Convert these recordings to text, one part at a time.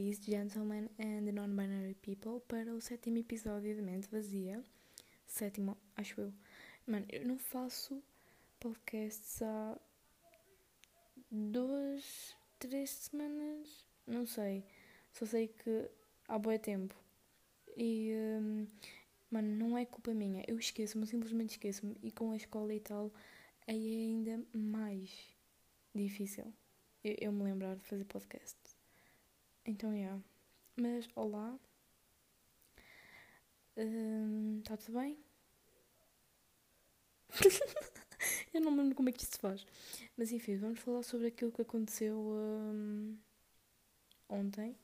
ladies, gentlemen and non-binary people para o sétimo episódio de Mente Vazia. Sétimo, acho eu. Mano, eu não faço podcasts há duas, três semanas, não sei. Só sei que há bom tempo. E, hum, mano, não é culpa minha. Eu esqueço-me, simplesmente esqueço-me. E com a escola e tal, aí é ainda mais difícil eu, eu me lembrar de fazer podcast. Então, é. Yeah. Mas, olá. Está hum, tudo bem? eu não me lembro como é que isso se faz. Mas enfim, vamos falar sobre aquilo que aconteceu hum, ontem.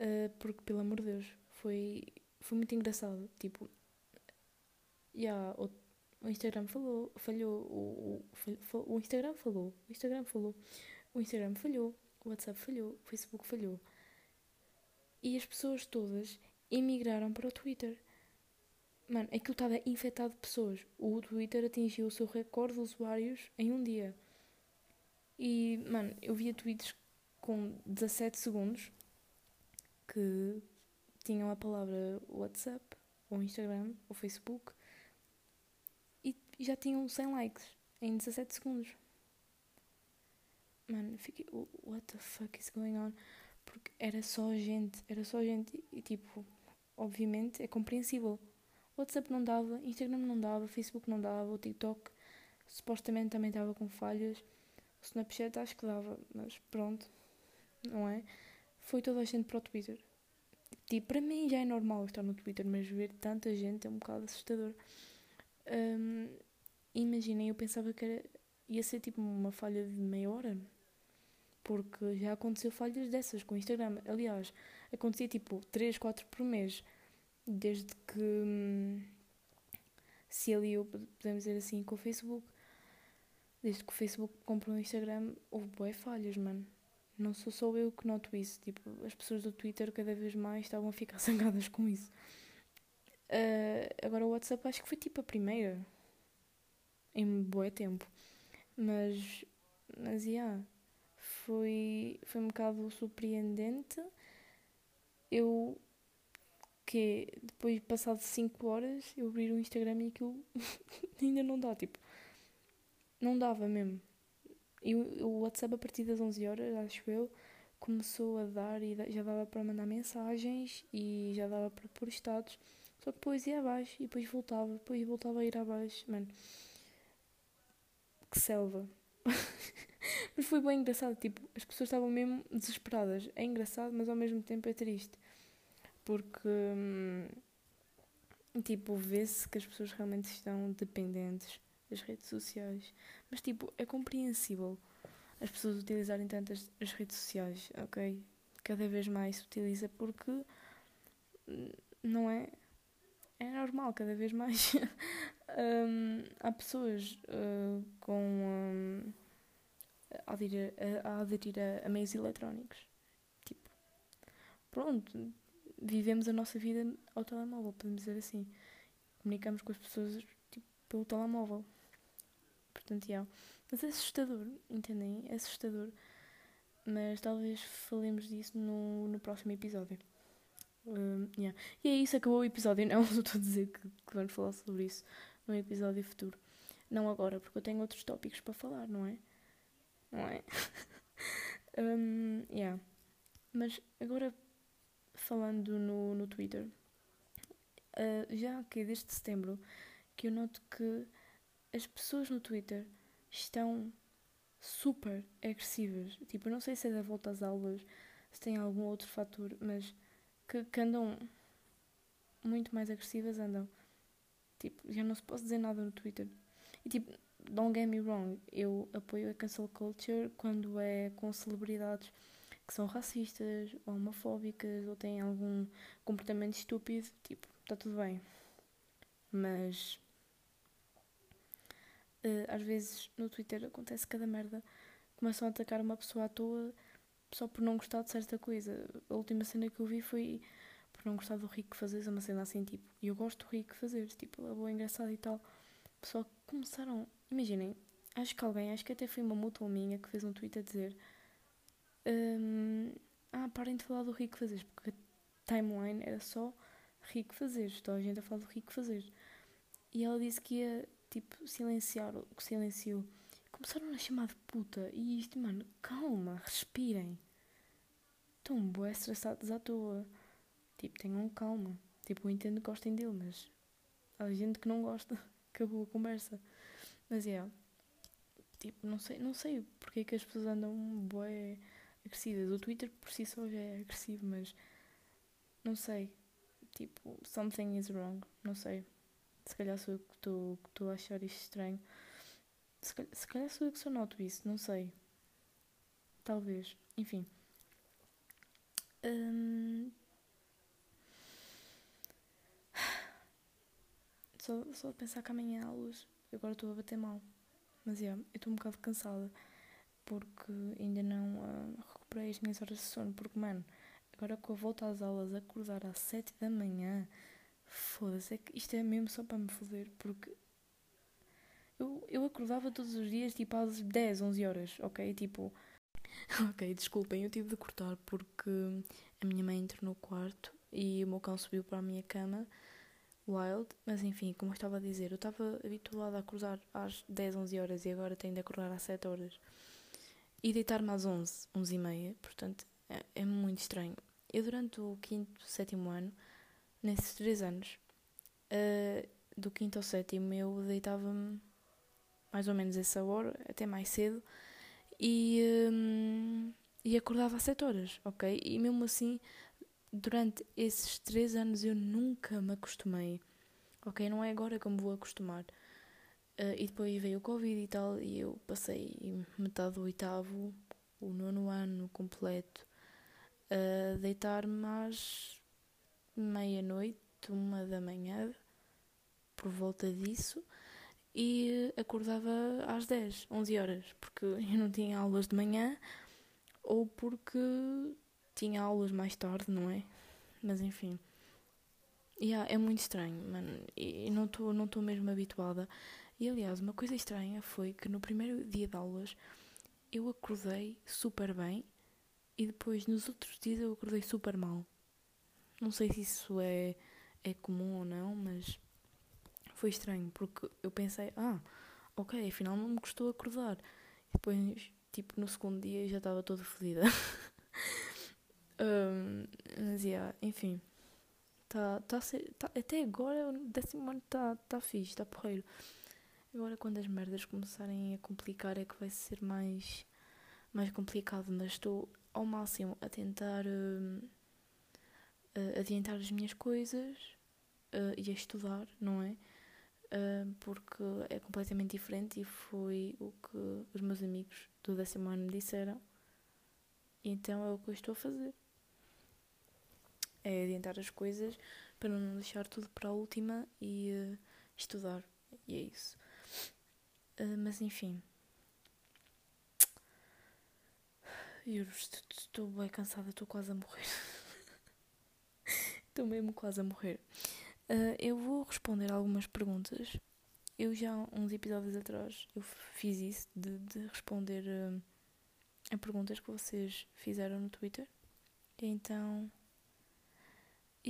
Uh, porque, pelo amor de Deus, foi, foi muito engraçado. Tipo, yeah, o, o Instagram falou, falhou, o, o, o Instagram falou, o Instagram falou, o Instagram falhou, o WhatsApp falhou, o Facebook falhou. E as pessoas todas emigraram para o Twitter. Mano, aquilo estava infectado de pessoas. O Twitter atingiu o seu recorde de usuários em um dia. E, mano, eu via tweets com 17 segundos que tinham a palavra WhatsApp, ou Instagram, ou Facebook, e já tinham 100 likes em 17 segundos. Mano, fiquei, what the fuck is going on? Porque era só gente, era só gente, e tipo, obviamente é compreensível. WhatsApp não dava, Instagram não dava, Facebook não dava, o TikTok supostamente também estava com falhas, o Snapchat acho que dava, mas pronto, não é? Foi toda a gente para o Twitter. Tipo, para mim já é normal estar no Twitter, mas ver tanta gente é um bocado assustador. Um, imaginem, eu pensava que era, ia ser tipo uma falha de meia hora, porque já aconteceu falhas dessas com o Instagram. Aliás, acontecia tipo 3, 4 por mês, desde que hum, se aliou, podemos dizer assim, com o Facebook. Desde que o Facebook comprou o Instagram, houve boas falhas, mano. Não sou só eu que noto isso. Tipo, as pessoas do Twitter cada vez mais estavam a ficar zangadas com isso. Uh, agora o WhatsApp acho que foi tipo a primeira. Em boa tempo. Mas, mas, yeah, foi, foi um bocado surpreendente. Eu, que depois, passado 5 horas, eu abrir o Instagram e aquilo ainda não dá, tipo, não dava mesmo. E o WhatsApp, a partir das 11 horas, acho eu, começou a dar e já dava para mandar mensagens e já dava para pôr estados. Só que depois ia abaixo e depois voltava, depois voltava a ir abaixo. Mano, que selva. mas foi bem engraçado, tipo, as pessoas estavam mesmo desesperadas. É engraçado, mas ao mesmo tempo é triste. Porque, hum, tipo, vê-se que as pessoas realmente estão dependentes das redes sociais. Mas, tipo, é compreensível as pessoas utilizarem tantas as redes sociais, ok? Cada vez mais se utiliza porque hum, não é. É normal, cada vez mais um, há pessoas uh, com. Um, a aderir, a, aderir a, a meios eletrónicos. Tipo, pronto, vivemos a nossa vida ao telemóvel, podemos dizer assim. Comunicamos com as pessoas tipo, pelo telemóvel. Portanto, yeah. Mas é assustador, entendem? É assustador. Mas talvez falemos disso no, no próximo episódio. Um, yeah. E é isso, acabou o episódio. Não, estou a dizer que, que vamos falar sobre isso no episódio futuro. Não agora, porque eu tenho outros tópicos para falar, não é? Não é? um, yeah. Mas agora, falando no, no Twitter, uh, já que desde setembro que eu noto que as pessoas no Twitter estão super agressivas. Tipo, eu não sei se é da volta às aulas, se tem algum outro fator, mas que, que andam muito mais agressivas andam. Tipo, já não se pode dizer nada no Twitter. E tipo, don't get me wrong, eu apoio a cancel culture quando é com celebridades que são racistas, ou homofóbicas, ou têm algum comportamento estúpido, tipo, está tudo bem. Mas uh, às vezes no Twitter acontece cada merda. Começam a atacar uma pessoa à toa só por não gostar de certa coisa. A última cena que eu vi foi não gostar do Rico fazer uma cena assim, tipo, eu gosto do Rico fazer, tipo, é boa, engraçado e tal. Que começaram, imaginem, acho que alguém, acho que até foi uma mútua minha que fez um tweet a dizer um, ah, parem de falar do rico fazer, porque a timeline era só rico fazer, toda a gente a falar do rico fazer. E ela disse que ia, tipo, silenciar, o que silenciou. Começaram a chamar de puta. E isto, mano, calma, respirem. Estão bué estressados à toa. Tipo, tenham calma. Tipo, eu entendo que gostem dele, mas há gente que não gosta. Acabou a conversa. Mas é. Yeah, tipo, não sei, não sei porque é que as pessoas andam bué agressivas. O Twitter por si só já é agressivo, mas não sei. Tipo, something is wrong. Não sei. Se calhar sou eu que estou a achar isto estranho. Se calhar, se calhar sou eu que só noto isso, não sei. Talvez. Enfim. Hum... Só, só pensar que amanhã há luz. Agora estou a bater mal. Mas é, yeah, eu estou um bocado cansada. Porque ainda não uh, recuperei as minhas horas de sono. Porque, mano, agora com a volta às aulas, acordar às 7 da manhã Foda-se, é que isto é mesmo só para me foder, porque eu, eu acordava todos os dias tipo às 10, 11 horas, ok? Tipo, ok, desculpem, eu tive de cortar porque a minha mãe entrou no quarto e o meu cão subiu para a minha cama, wild, mas enfim, como eu estava a dizer, eu estava habituada a acordar às 10, 11 horas e agora tenho de acordar às 7 horas e deitar-me às 11, 11 e meia, portanto é, é muito estranho. Eu durante o quinto, sétimo ano nesses três anos, uh, do quinto ao sétimo, eu deitava-me mais ou menos essa hora, até mais cedo, e, um, e acordava às sete horas, ok? E mesmo assim, durante esses três anos eu nunca me acostumei, ok? Não é agora que eu me vou acostumar. Uh, e depois veio o Covid e tal, e eu passei metade do oitavo, o nono ano completo, a deitar-me às meia-noite, uma da manhã, por volta disso, e acordava às 10, 11 horas, porque eu não tinha aulas de manhã ou porque tinha aulas mais tarde, não é? Mas enfim. Yeah, é muito estranho, mano. E não estou não mesmo habituada. E aliás, uma coisa estranha foi que no primeiro dia de aulas eu acordei super bem e depois nos outros dias eu acordei super mal. Não sei se isso é, é comum ou não, mas foi estranho, porque eu pensei, ah, ok, afinal não me custou acordar. E depois, tipo, no segundo dia já estava toda fodida. um, mas, yeah, enfim. Tá, tá, tá, até agora, o décimo ano está tá fixe, está porreiro. Agora, quando as merdas começarem a complicar, é que vai ser mais, mais complicado. Mas estou ao máximo a tentar. Uh, adiantar as minhas coisas uh, e a estudar, não é? Uh, porque é completamente diferente e foi o que os meus amigos do décimo ano me disseram. Então é o que eu estou a fazer. É adiantar as coisas para não deixar tudo para a última e uh, estudar. E é isso. Uh, mas enfim. Juro, estou bem cansada, estou quase a morrer. Estou mesmo quase a morrer. Uh, eu vou responder algumas perguntas. Eu já, uns episódios atrás, eu fiz isso de, de responder uh, a perguntas que vocês fizeram no Twitter. Então,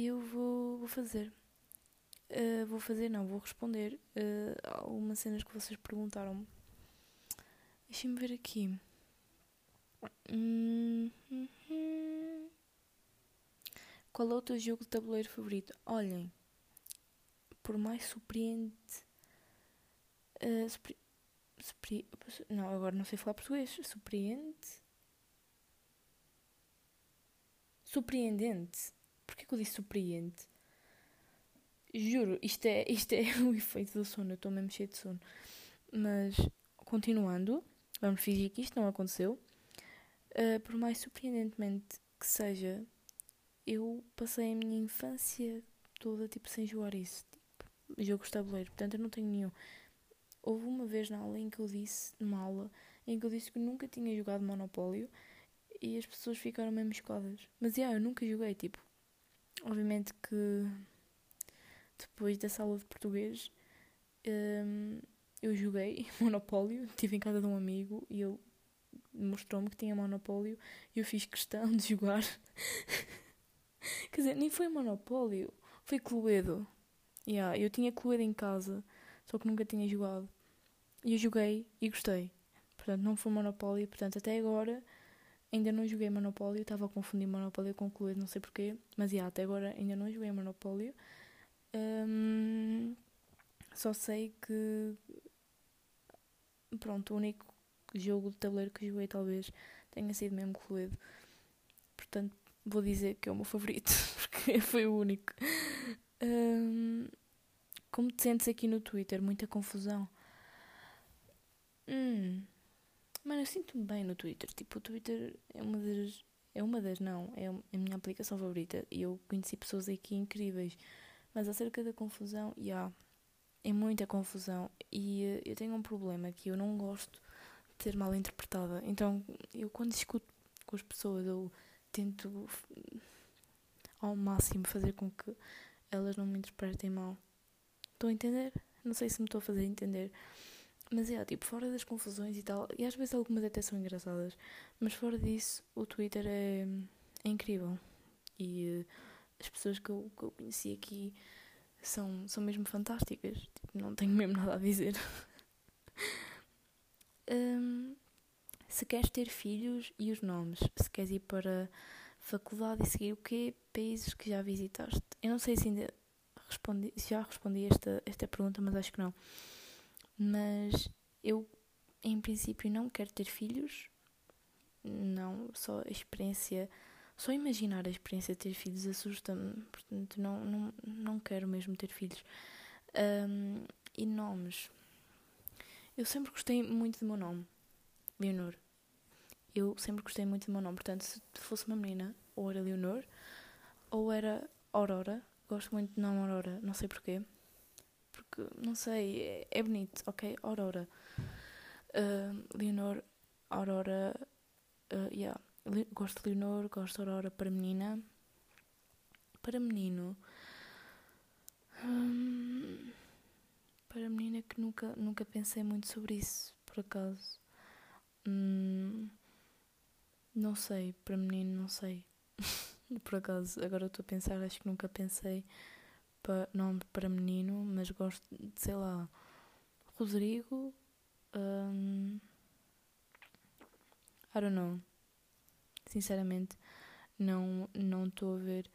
eu vou, vou fazer. Uh, vou fazer, não, vou responder uh, algumas cenas que vocês perguntaram-me. Deixem-me ver aqui. Hum, hum, hum. Qual é o teu jogo de tabuleiro favorito? Olhem, por mais surpreendente. Uh, não, agora não sei falar português. Surpreende. Surpreendente. Porquê que eu disse surpreende? Juro, isto é, isto é o efeito do sono. Eu estou mesmo cheio de sono. Mas, continuando, vamos fingir que isto não aconteceu. Uh, por mais surpreendentemente que seja eu passei a minha infância toda tipo sem jogar isso, tipo, jogos de tabuleiro, portanto eu não tenho nenhum. Houve uma vez na aula em que eu disse, numa aula, em que eu disse que nunca tinha jogado Monopólio e as pessoas ficaram mesmo chocadas. Mas yeah, eu nunca joguei, tipo, obviamente que depois dessa aula de português um, eu joguei Monopólio, estive em casa de um amigo e eu mostrou-me que tinha Monopólio e eu fiz questão de jogar. Quer dizer, nem foi Monopólio, foi Cluedo. Yeah, eu tinha Cluedo em casa, só que nunca tinha jogado. E eu joguei e gostei. Portanto, não foi Monopólio. Portanto, até agora ainda não joguei Monopólio. Estava a confundir Monopólio com Cluedo, não sei porquê. Mas yeah, até agora ainda não joguei Monopólio. Um, só sei que. Pronto, o único jogo de tabuleiro que joguei talvez tenha sido mesmo Cluedo. Portanto, vou dizer que é o meu favorito, porque foi o único. Um, como te sentes aqui no Twitter? Muita confusão. Hum. Mano, eu sinto-me bem no Twitter. Tipo, o Twitter é uma das. É uma das, não. É a minha aplicação favorita. E eu conheci pessoas aqui incríveis. Mas acerca da confusão, já. Yeah, é muita confusão. E uh, eu tenho um problema que eu não gosto de ser mal interpretada. Então, eu quando discuto com as pessoas, eu tento ao máximo fazer com que elas não me interpretem mal. Estou a entender? Não sei se me estou a fazer entender. Mas é, tipo, fora das confusões e tal, e às vezes algumas até são engraçadas, mas fora disso, o Twitter é, é incrível. E uh, as pessoas que eu, que eu conheci aqui são, são mesmo fantásticas. Tipo, não tenho mesmo nada a dizer. um, se queres ter filhos e os nomes, se queres ir para faculdade e seguir o quê? Países que já visitaste. Eu não sei se ainda respondi, já respondi esta, esta pergunta, mas acho que não. Mas eu, em princípio, não quero ter filhos. Não, só a experiência, só imaginar a experiência de ter filhos assusta-me. Portanto, não, não, não quero mesmo ter filhos. Um, e nomes. Eu sempre gostei muito do meu nome, Leonor. Eu sempre gostei muito do meu nome. Portanto, se fosse uma menina, ou era Leonor, ou era Aurora. Gosto muito do nome Aurora, não sei porquê porque, não sei, é, é bonito, ok? Aurora. Uh, Leonor, Aurora, uh, yeah. Le gosto de Leonor, gosto de Aurora para menina. Para menino. Para menina que nunca, nunca pensei muito sobre isso, por acaso. Hum, não sei, para menino não sei. por acaso, agora estou a pensar, acho que nunca pensei para, nome para menino, mas gosto de, sei lá, Rodrigo. Um, I don't know. Sinceramente, não não estou a ver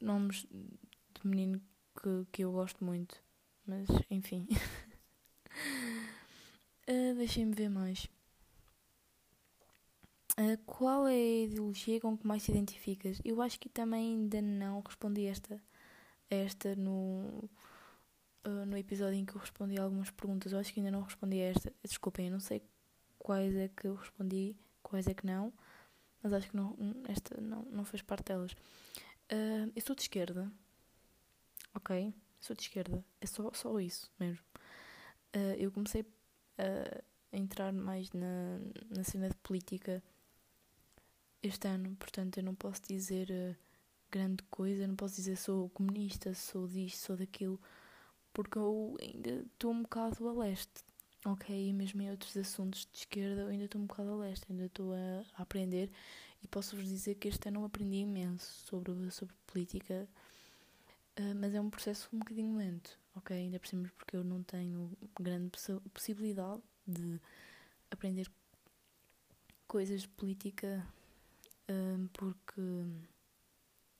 nomes de menino que, que eu gosto muito. Mas, enfim. uh, Deixem-me ver mais. Uh, qual é a ideologia com que mais te identificas? Eu acho que também ainda não respondi esta esta no, uh, no episódio em que eu respondi algumas perguntas. Eu acho que ainda não respondi a esta. Desculpem, eu não sei quais é que eu respondi, quais é que não, mas acho que não, esta não, não fez parte delas. Uh, eu sou de esquerda, ok? Sou de esquerda, é só, só isso mesmo. Uh, eu comecei a entrar mais na, na cena de política este ano, portanto eu não posso dizer grande coisa, não posso dizer sou comunista, sou disto, sou daquilo, porque eu ainda estou um bocado a leste, ok? E mesmo em outros assuntos de esquerda eu ainda estou um bocado a leste, ainda estou a, aprender e posso-vos dizer que este ano aprendi imenso sobre, sobre política, uh, mas é um processo um bocadinho lento, ok? Ainda por porque eu não tenho grande possibilidade de aprender coisas de política, uh, porque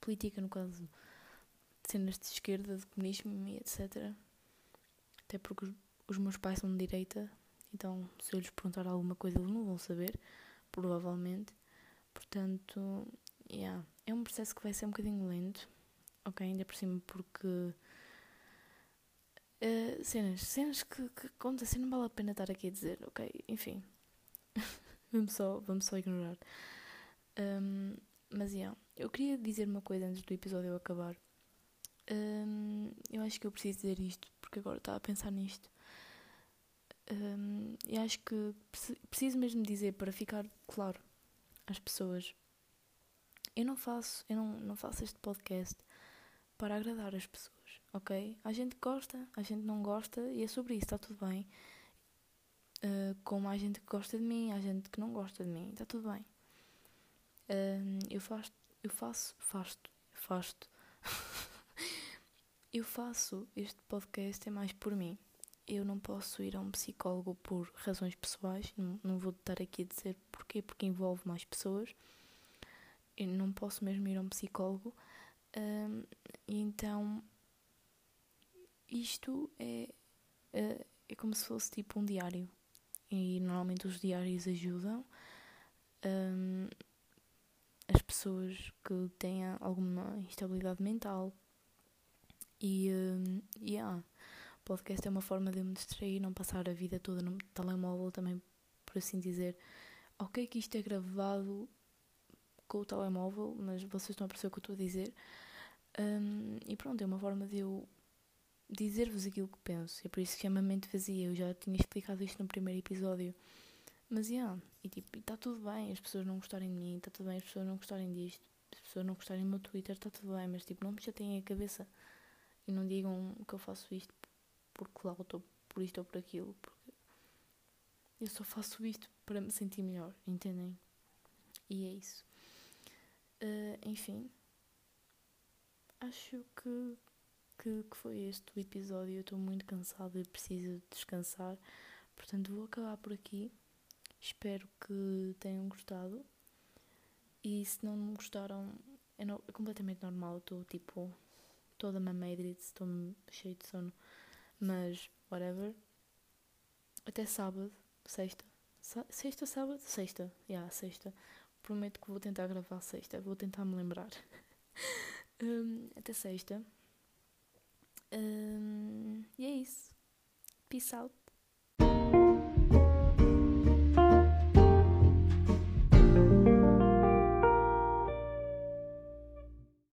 política, no caso de cenas de esquerda, de comunismo e etc. Até porque os meus pais são de direita, então se eu lhes perguntar alguma coisa eles não vão saber, provavelmente. Portanto, yeah, é um processo que vai ser um bocadinho lento, ok? Ainda por cima porque. Uh, cenas, cenas que, que acontecem, não vale a pena estar aqui a dizer, ok? Enfim, vamos, só, vamos só ignorar. Um, mas, yeah, eu queria dizer uma coisa antes do episódio acabar. Um, eu acho que eu preciso dizer isto, porque agora estava a pensar nisto. Um, e acho que preciso mesmo dizer para ficar claro às pessoas. Eu não faço, eu não, não faço este podcast para agradar as pessoas, ok? A gente gosta, a gente não gosta e é sobre isso, está tudo bem. Uh, como há gente que gosta de mim, há gente que não gosta de mim, está tudo bem. Eu faço, eu faço, faço, faço. eu faço este podcast é mais por mim. Eu não posso ir a um psicólogo por razões pessoais, não, não vou estar aqui a dizer porquê, porque envolve mais pessoas. Eu não posso mesmo ir a um psicólogo. Uh, então, isto é, é, é como se fosse tipo um diário e normalmente os diários ajudam um, as pessoas que têm alguma instabilidade mental e um, yeah, podcast é uma forma de me distrair, não passar a vida toda no telemóvel também, por assim dizer. Ok que isto é gravado com o telemóvel, mas vocês estão a perceber o que eu estou a dizer. Um, e pronto, é uma forma de eu dizer-vos aquilo que penso. É por isso que chama mente vazia. Eu já tinha explicado isto no primeiro episódio. Mas, yeah, e tipo, está tudo bem as pessoas não gostarem de mim, está tudo bem as pessoas não gostarem disto, as pessoas não gostarem do meu Twitter, está tudo bem, mas tipo, não me chateiem a cabeça e não digam que eu faço isto porque lá estou por isto ou por aquilo, porque eu só faço isto para me sentir melhor, entendem? E é isso. Uh, enfim, acho que que, que foi este o episódio. Eu estou muito cansada e preciso descansar. Portanto, vou acabar por aqui. Espero que tenham gostado. E se não gostaram, é, no, é completamente normal. Estou tipo toda mameira, estou cheio de sono. Mas, whatever. Até sábado, sexta. Sa sexta, sábado? Sexta. Já, yeah, sexta. Prometo que vou tentar gravar sexta. Vou tentar me lembrar. um, até sexta. Um, e é isso. Peace out.